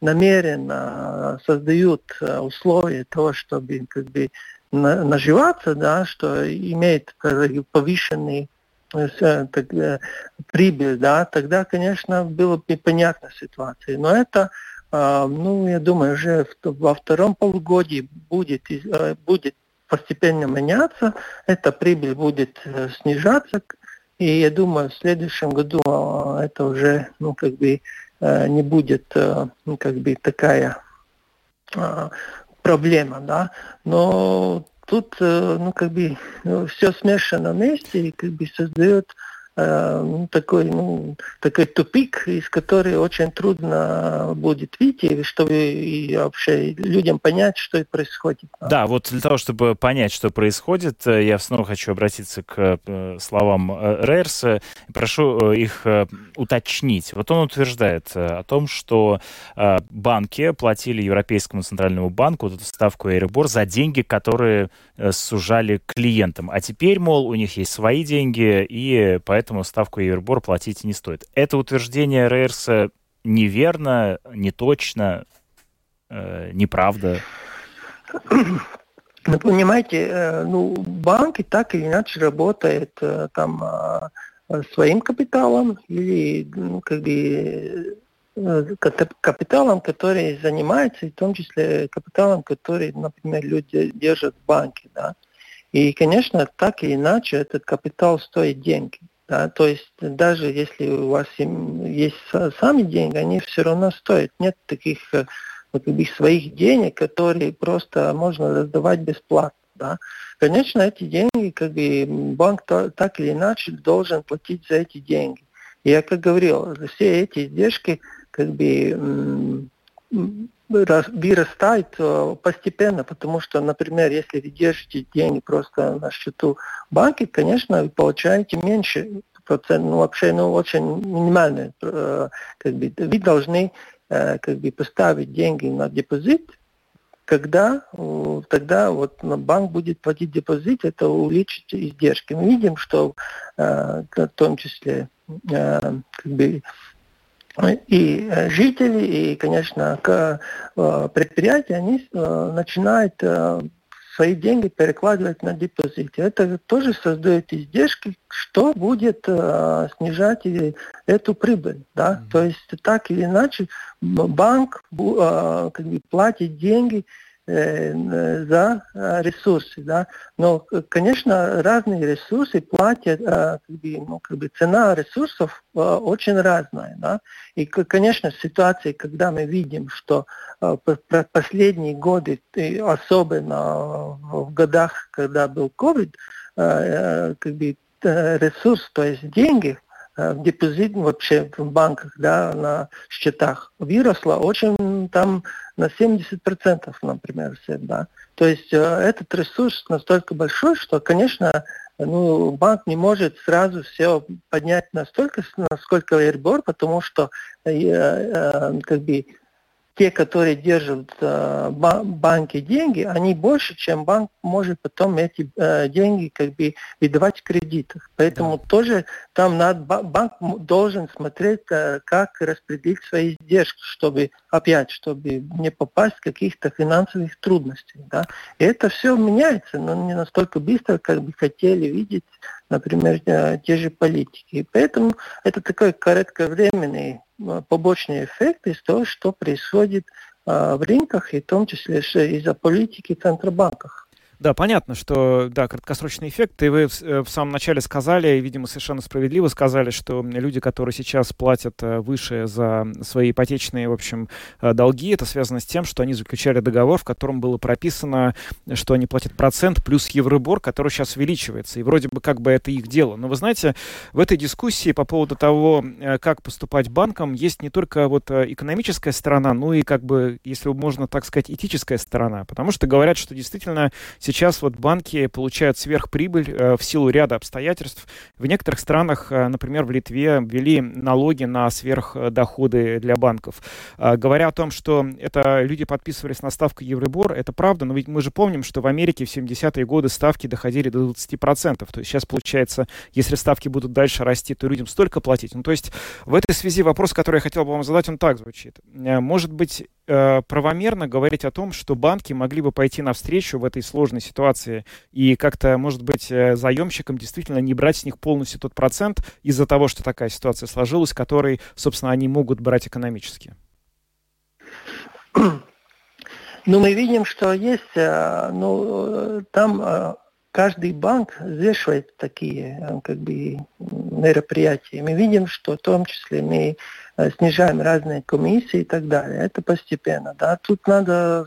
намеренно создают условия того, чтобы как бы, наживаться, да, что имеет повышенный так, прибыль, да, тогда, конечно, было бы понятна ситуация. Но это, ну, я думаю, уже во втором полугодии будет, будет постепенно меняться, эта прибыль будет снижаться, и я думаю, в следующем году это уже, ну, как бы, не будет, ну, как бы, такая проблема, да, но тут, ну, как бы, все смешано вместе и, как бы, создает Э, ну, такой, ну, такой тупик, из которого очень трудно будет выйти, чтобы и вообще людям понять, что и происходит. Да, вот для того, чтобы понять, что происходит, э, я снова хочу обратиться к э, словам Рейерса. Прошу их уточнить. Вот он утверждает о том, что банки платили Европейскому центральному банку вот эту ставку Эйрибор за деньги, которые сужали клиентам. А теперь, мол, у них есть свои деньги, и поэтому поэтому ставку Евробор платить не стоит. Это утверждение Рейерса неверно, не точно, э, неправда. Ну, понимаете, э, ну, банки так или иначе работают э, там а, своим капиталом или ну, как бы э, капиталом, который занимается, и в том числе капиталом, который, например, люди держат в банке. Да? И, конечно, так или иначе этот капитал стоит деньги. Да, то есть даже если у вас есть сами деньги, они все равно стоят. Нет таких э, вот, своих денег, которые просто можно раздавать бесплатно. Да. Конечно, эти деньги, как бы банк так или иначе должен платить за эти деньги. Я как говорил, все эти издержки как бы вырастает э, постепенно, потому что, например, если вы держите деньги просто на счету банки, конечно, вы получаете меньше процент, ну вообще, ну очень минимальный, э, как бы, вы должны э, как бы поставить деньги на депозит, когда тогда вот банк будет платить депозит, это увеличит издержки. Мы видим, что в том числе как бы и э, жители, и, конечно, э, предприятия, они э, начинают свои деньги перекладывать на депозиты. Это тоже создает издержки, что будет снижать эту прибыль. Да? Mm-hmm. То есть так или иначе банк как бы, платит деньги Э, за э, ресурсы. Да? Но, конечно, разные ресурсы платят, э, как бы, ну, как бы цена ресурсов очень разная. Да? И, конечно, в ситуации, когда мы видим, что последние годы, особенно в годах, когда был COVID, как бы ресурс, то есть деньги, депозит вообще в банках, да, на счетах выросла очень там на 70%, например, всегда. То есть э, этот ресурс настолько большой, что, конечно, ну, банк не может сразу все поднять настолько, насколько Airbor, потому что э, э, как бы те, которые держат э, банки деньги, они больше, чем банк может потом эти э, деньги как бы выдавать в кредитах. Поэтому да. тоже там надо, банк должен смотреть, э, как распределить свои издержки, чтобы опять, чтобы не попасть в каких-то финансовых трудностей. Да? И это все меняется, но не настолько быстро, как бы хотели видеть, например, э, те же политики. Поэтому это такой кратковременный Э, побочные эффекты из того, что происходит э, в рынках, и в том числе из-за политики Центробанков. Да, понятно, что, да, краткосрочный эффект. И вы в, э, в самом начале сказали, видимо, совершенно справедливо сказали, что люди, которые сейчас платят э, выше за свои ипотечные, в общем, э, долги, это связано с тем, что они заключали договор, в котором было прописано, что они платят процент плюс евробор, который сейчас увеличивается. И вроде бы как бы это их дело. Но вы знаете, в этой дискуссии по поводу того, как поступать банкам, есть не только вот экономическая сторона, но и как бы, если можно так сказать, этическая сторона. Потому что говорят, что действительно Сейчас вот банки получают сверхприбыль э, в силу ряда обстоятельств. В некоторых странах, э, например, в Литве, ввели налоги на сверхдоходы для банков. Э, говоря о том, что это люди подписывались на ставку Евробор, это правда, но ведь мы же помним, что в Америке в 70-е годы ставки доходили до 20%. То есть сейчас получается, если ставки будут дальше расти, то людям столько платить. Ну, то есть в этой связи вопрос, который я хотел бы вам задать, он так звучит. Может быть, правомерно говорить о том, что банки могли бы пойти навстречу в этой сложной ситуации и как-то, может быть, э, заемщикам действительно не брать с них полностью тот процент из-за того, что такая ситуация сложилась, который, собственно, они могут брать экономически? Ну, мы видим, что есть, э, ну, там э, каждый банк взвешивает такие э, как бы, мероприятия. Мы видим, что в том числе мы снижаем разные комиссии и так далее. Это постепенно. Да. Тут надо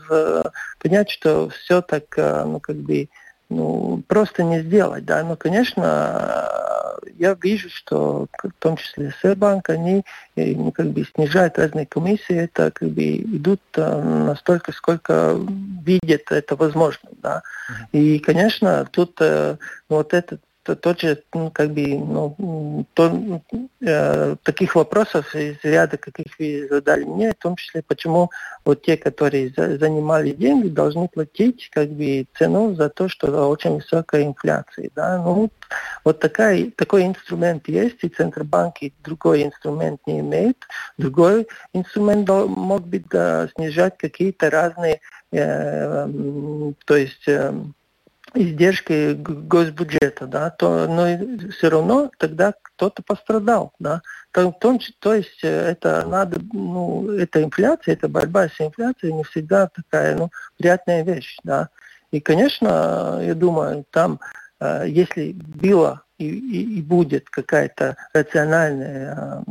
понять, что все так, ну, как бы, ну, просто не сделать, да. Но, конечно, я вижу, что в том числе Сбербанк, они ну, как бы снижают разные комиссии, это как бы идут э, настолько, сколько видят это возможно, да. И, конечно, тут э, вот этот то, тот же, ну, как бы, ну, то, э, таких вопросов из ряда, каких вы задали мне, в том числе, почему вот те, которые за, занимали деньги, должны платить, как бы, цену за то, что очень высокая инфляция, да, ну, вот такая, такой инструмент есть, и Центробанки другой инструмент не имеет. Другой инструмент мог быть да, снижать какие-то разные, э, то есть э, издержки госбюджета, да, то, но все равно тогда кто-то пострадал, да. То, то, то есть э, это надо, ну, это инфляция, это борьба с инфляцией не всегда такая, ну, приятная вещь, да. И, конечно, я думаю, там, э, если было и, и, и будет какая-то рациональная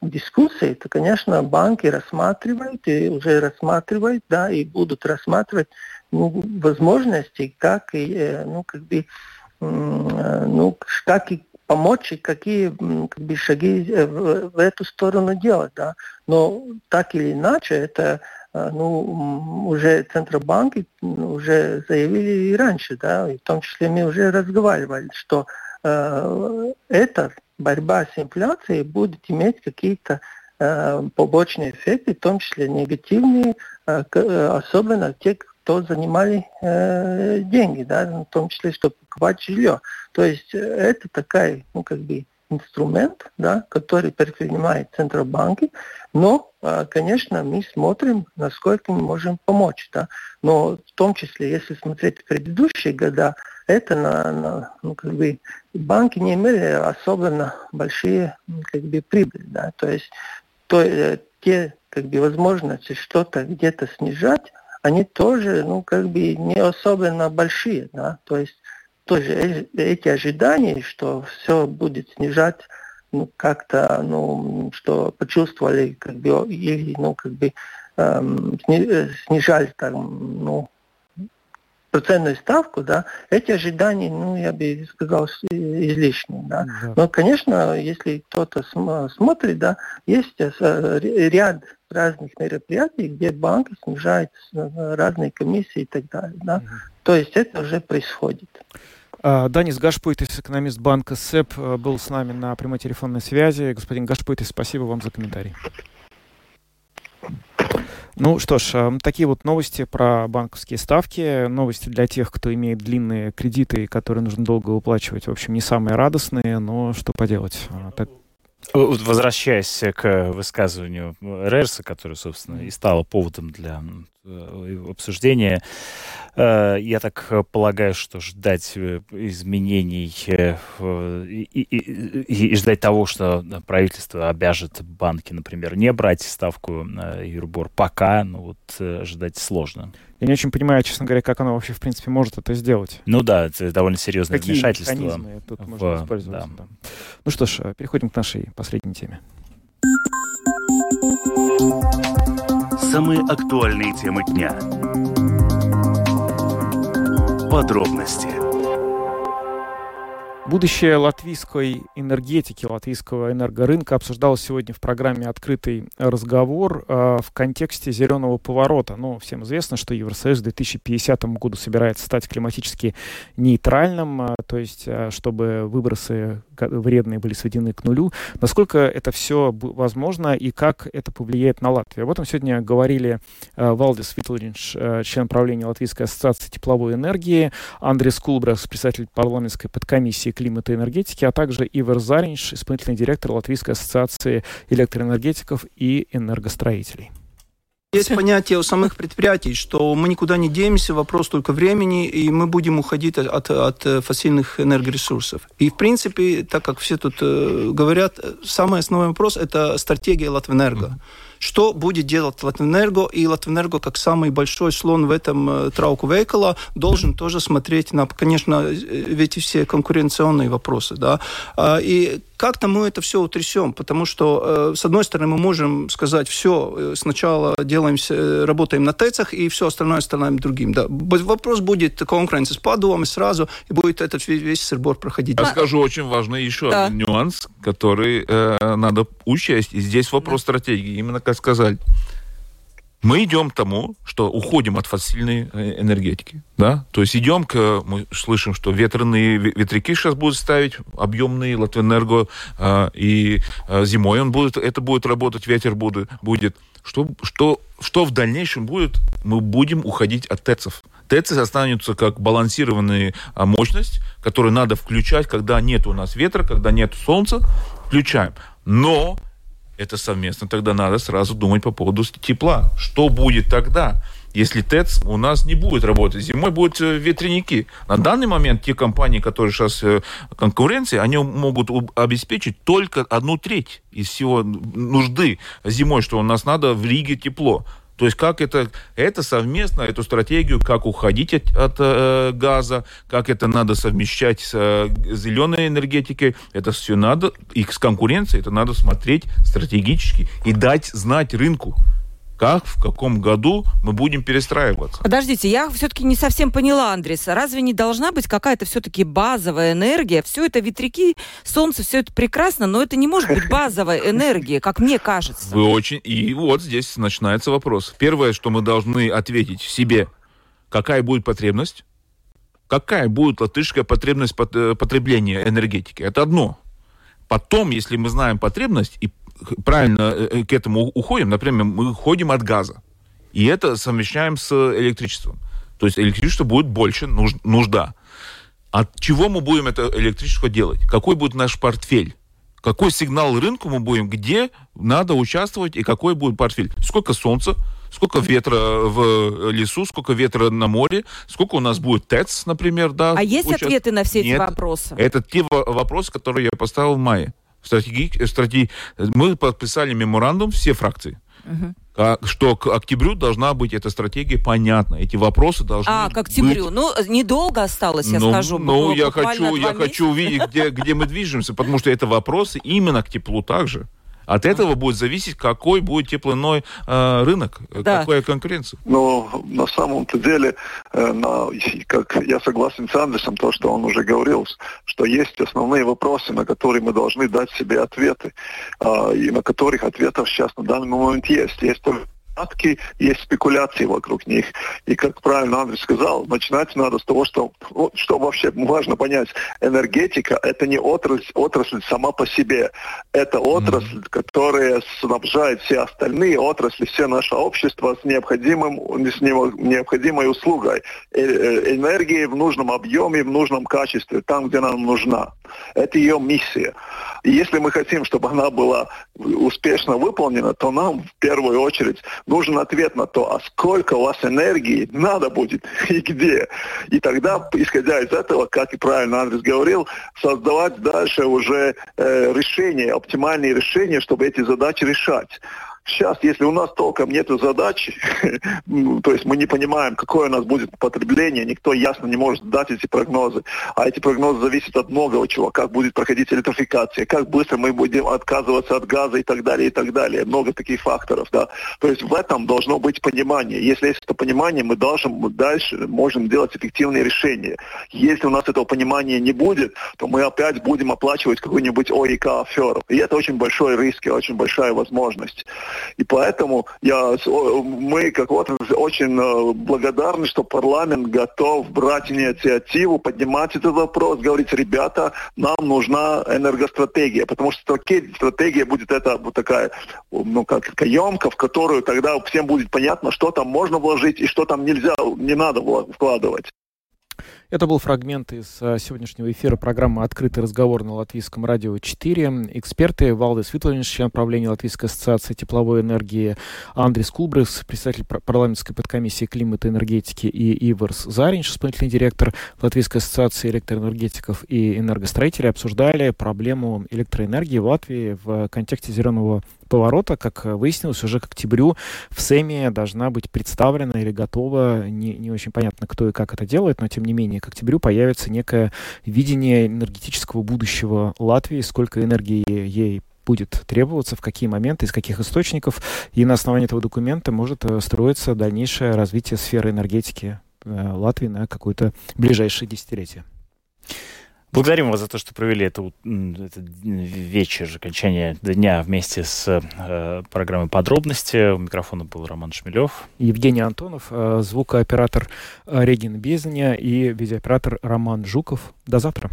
дискуссии, то, конечно, банки рассматривают и уже рассматривают, да, и будут рассматривать ну, возможности, как и, э, ну, как бы, ну, как и помочь и какие как бы, шаги э, в, в эту сторону делать, да. Но так или иначе, это э, ну, уже Центробанки уже заявили и раньше, да, и в том числе мы уже разговаривали, что э, эта борьба с инфляцией будет иметь какие-то э, побочные эффекты, в том числе негативные, э, особенно те, кто занимали э, деньги, да, в том числе, чтобы покупать жилье. То есть э, это такая, ну, как бы, инструмент, да, который предпринимает Центробанки, но, э, конечно, мы смотрим, насколько мы можем помочь. Да. Но в том числе, если смотреть предыдущие года, это на, на ну, как бы, банки не имели особенно большие как бы, прибыли. Да. То есть то, э, те как бы, возможности что-то где-то снижать, они тоже, ну, как бы не особенно большие, да, то есть тоже эти ожидания, что все будет снижать, ну, как-то, ну, что почувствовали, как бы, или, ну, как бы, эм, снижали там, ну, процентную ставку, да, эти ожидания, ну, я бы сказал, излишние, да. да. Но, конечно, если кто-то см смотрит, да, есть э, ряд разных мероприятий, где банки снижают э, разные комиссии и так далее, да. То есть это уже происходит. А, Данис Гашпуйтис, экономист банка СЭП, э, был с нами на прямой телефонной связи. Господин Гашпуйтис, спасибо вам за комментарий. Ну что ж, эм, такие вот новости про банковские ставки. Новости для тех, кто имеет длинные кредиты, которые нужно долго выплачивать. В общем, не самые радостные, но что поделать. Так, Возвращаясь к высказыванию Рерса, которое, собственно, и стало поводом для э, обсуждения, э, я так полагаю, что ждать э, изменений и, и, и ждать того, что правительство обяжет банки, например, не брать ставку Юрбор пока, ну вот ждать сложно. Я не очень понимаю, честно говоря, как оно вообще, в принципе, может это сделать. Ну да, это довольно серьезное Какие вмешательство. механизмы тут в... можно использовать. Да. Да. Ну что ж, переходим к нашей последней теме. Самые актуальные темы дня. Подробности Будущее латвийской энергетики, латвийского энергорынка обсуждалось сегодня в программе «Открытый разговор» э, в контексте зеленого поворота. Ну, всем известно, что Евросоюз к 2050 году собирается стать климатически нейтральным, э, то есть э, чтобы выбросы вредные были сведены к нулю. Насколько это все возможно и как это повлияет на Латвию? Об этом сегодня говорили э, Валдис Витлинч, э, член правления Латвийской ассоциации тепловой энергии, Андрей Скулбрас, председатель парламентской подкомиссии климата и энергетики, а также Ивер Заринч, исполнительный директор Латвийской ассоциации электроэнергетиков и энергостроителей. Есть понятие у самых предприятий, что мы никуда не денемся, вопрос только времени, и мы будем уходить от, от фасильных энергоресурсов. И, в принципе, так как все тут э, говорят, самый основной вопрос – это стратегия Латвэнерго. Mm-hmm что будет делать Латвэнерго, и Латвэнерго, как самый большой слон в этом э, трауку вейкала, должен тоже смотреть на, конечно, эти все конкуренционные вопросы, да, а, и как-то мы это все утрясем, потому что, э, с одной стороны, мы можем сказать, все, э, сначала делаемся, работаем на ТЭЦах, и все остальное оставляем другим. Да. Вопрос будет конкуренции с падуем сразу, и будет этот весь сырбор проходить. Я скажу очень важный еще да. нюанс, который э, надо учесть. И здесь вопрос да. стратегии. Именно как сказать, мы идем к тому, что уходим от фасильной э, энергетики. Да? То есть идем к... Мы слышим, что ветряные ветряки сейчас будут ставить, объемные Латвэнерго, э, и э, зимой он будет, это будет работать, ветер будет. будет. Что, что, что в дальнейшем будет? Мы будем уходить от ТЭЦов. ТЭЦы останутся как балансированная а, мощность, которую надо включать, когда нет у нас ветра, когда нет солнца, включаем. Но это совместно тогда надо сразу думать по поводу тепла. Что будет тогда? если ТЭЦ у нас не будет работать. Зимой будут э, ветряники. На данный момент те компании, которые сейчас э, конкуренции, они могут обеспечить только одну треть из всего нужды зимой, что у нас надо в Риге тепло. То есть как это, это совместно, эту стратегию, как уходить от, от э, газа, как это надо совмещать с э, зеленой энергетикой, это все надо, и с конкуренцией это надо смотреть стратегически и дать знать рынку как, в каком году мы будем перестраиваться. Подождите, я все-таки не совсем поняла, Андреса. Разве не должна быть какая-то все-таки базовая энергия? Все это ветряки, солнце, все это прекрасно, но это не может быть базовая энергия, как мне кажется. Вы очень... И вот здесь начинается вопрос. Первое, что мы должны ответить себе, какая будет потребность, какая будет латышская потребность э, потребления энергетики. Это одно. Потом, если мы знаем потребность и правильно э, э, к этому уходим, например, мы уходим от газа, и это совмещаем с электричеством. То есть электричество будет больше нужда. От чего мы будем это электричество делать? Какой будет наш портфель? Какой сигнал рынку мы будем? Где надо участвовать и какой будет портфель? Сколько солнца? Сколько ветра в лесу, сколько ветра на море, сколько у нас будет ТЭЦ, например, да? А есть участ... ответы на все Нет, эти вопросы? Это те вопросы, которые я поставил в мае стратеги, стратеги, мы подписали меморандум, все фракции. Угу. Что к октябрю должна быть эта стратегия понятна. Эти вопросы должны А, к октябрю. Быть... Ну, недолго осталось, я ну, скажу. Ну, я хочу, я хочу увидеть, где, где мы движемся, потому что это вопросы именно к теплу также. От этого будет зависеть, какой будет теплоной э, рынок, да. какая конкуренция. Но на самом-то деле, э, на, как я согласен с Андерсом, то, что он уже говорил, что есть основные вопросы, на которые мы должны дать себе ответы, э, и на которых ответов сейчас на данный момент есть. Есть только догадки, есть спекуляции вокруг них. И, как правильно Андрей сказал, начинать надо с того, что, что вообще важно понять, энергетика – это не отрасль, отрасль сама по себе. Это отрасль, mm-hmm. которая снабжает все остальные отрасли, все наше общество с, необходимым, с необходимой услугой. Э, э, энергии в нужном объеме, в нужном качестве, там, где нам нужна. Это ее миссия. И если мы хотим, чтобы она была успешно выполнена, то нам в первую очередь нужен ответ на то, а сколько у вас энергии надо будет и где. И тогда, исходя из этого, как и правильно Андрес говорил, создавать дальше уже э, решения, оптимальные решения, чтобы эти задачи решать. Сейчас, если у нас толком нет задачи, то есть мы не понимаем, какое у нас будет потребление, никто ясно не может дать эти прогнозы. А эти прогнозы зависят от многого чего. Как будет проходить электрификация, как быстро мы будем отказываться от газа и так далее, и так далее. Много таких факторов. Да. То есть в этом должно быть понимание. Если есть это понимание, мы должны мы дальше можем делать эффективные решения. Если у нас этого понимания не будет, то мы опять будем оплачивать какую-нибудь ОИК аферу. И это очень большой риск и очень большая возможность. И поэтому я, мы, как вот, очень э, благодарны, что парламент готов брать инициативу, поднимать этот вопрос, говорить, ребята, нам нужна энергостратегия, потому что стратегия будет это вот такая, ну, как каемка, в которую тогда всем будет понятно, что там можно вложить и что там нельзя, не надо вкладывать. Это был фрагмент из а, сегодняшнего эфира программы «Открытый разговор» на Латвийском радио 4. Эксперты Валдес Витлович, член правления Латвийской ассоциации тепловой энергии, Андрис Кулбрис, председатель парламентской подкомиссии климата и энергетики, и Иварс Заринч, исполнительный директор Латвийской ассоциации электроэнергетиков и энергостроителей, обсуждали проблему электроэнергии в Латвии в контексте зеленого поворота, как выяснилось, уже к октябрю в СЭМе должна быть представлена или готова, не, не очень понятно, кто и как это делает, но тем не менее к октябрю появится некое видение энергетического будущего Латвии, сколько энергии ей будет требоваться, в какие моменты, из каких источников, и на основании этого документа может э, строиться дальнейшее развитие сферы энергетики э, Латвии на какое-то ближайшее десятилетие. Благодарим вас за то, что провели это, это вечер, окончание дня вместе с э, программой «Подробности». У микрофона был Роман Шмелев. Евгений Антонов, э, звукооператор э, Регин Безня и видеооператор Роман Жуков. До завтра.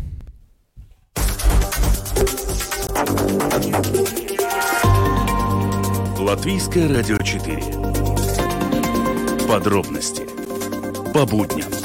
Латвийское радио 4. Подробности по будням.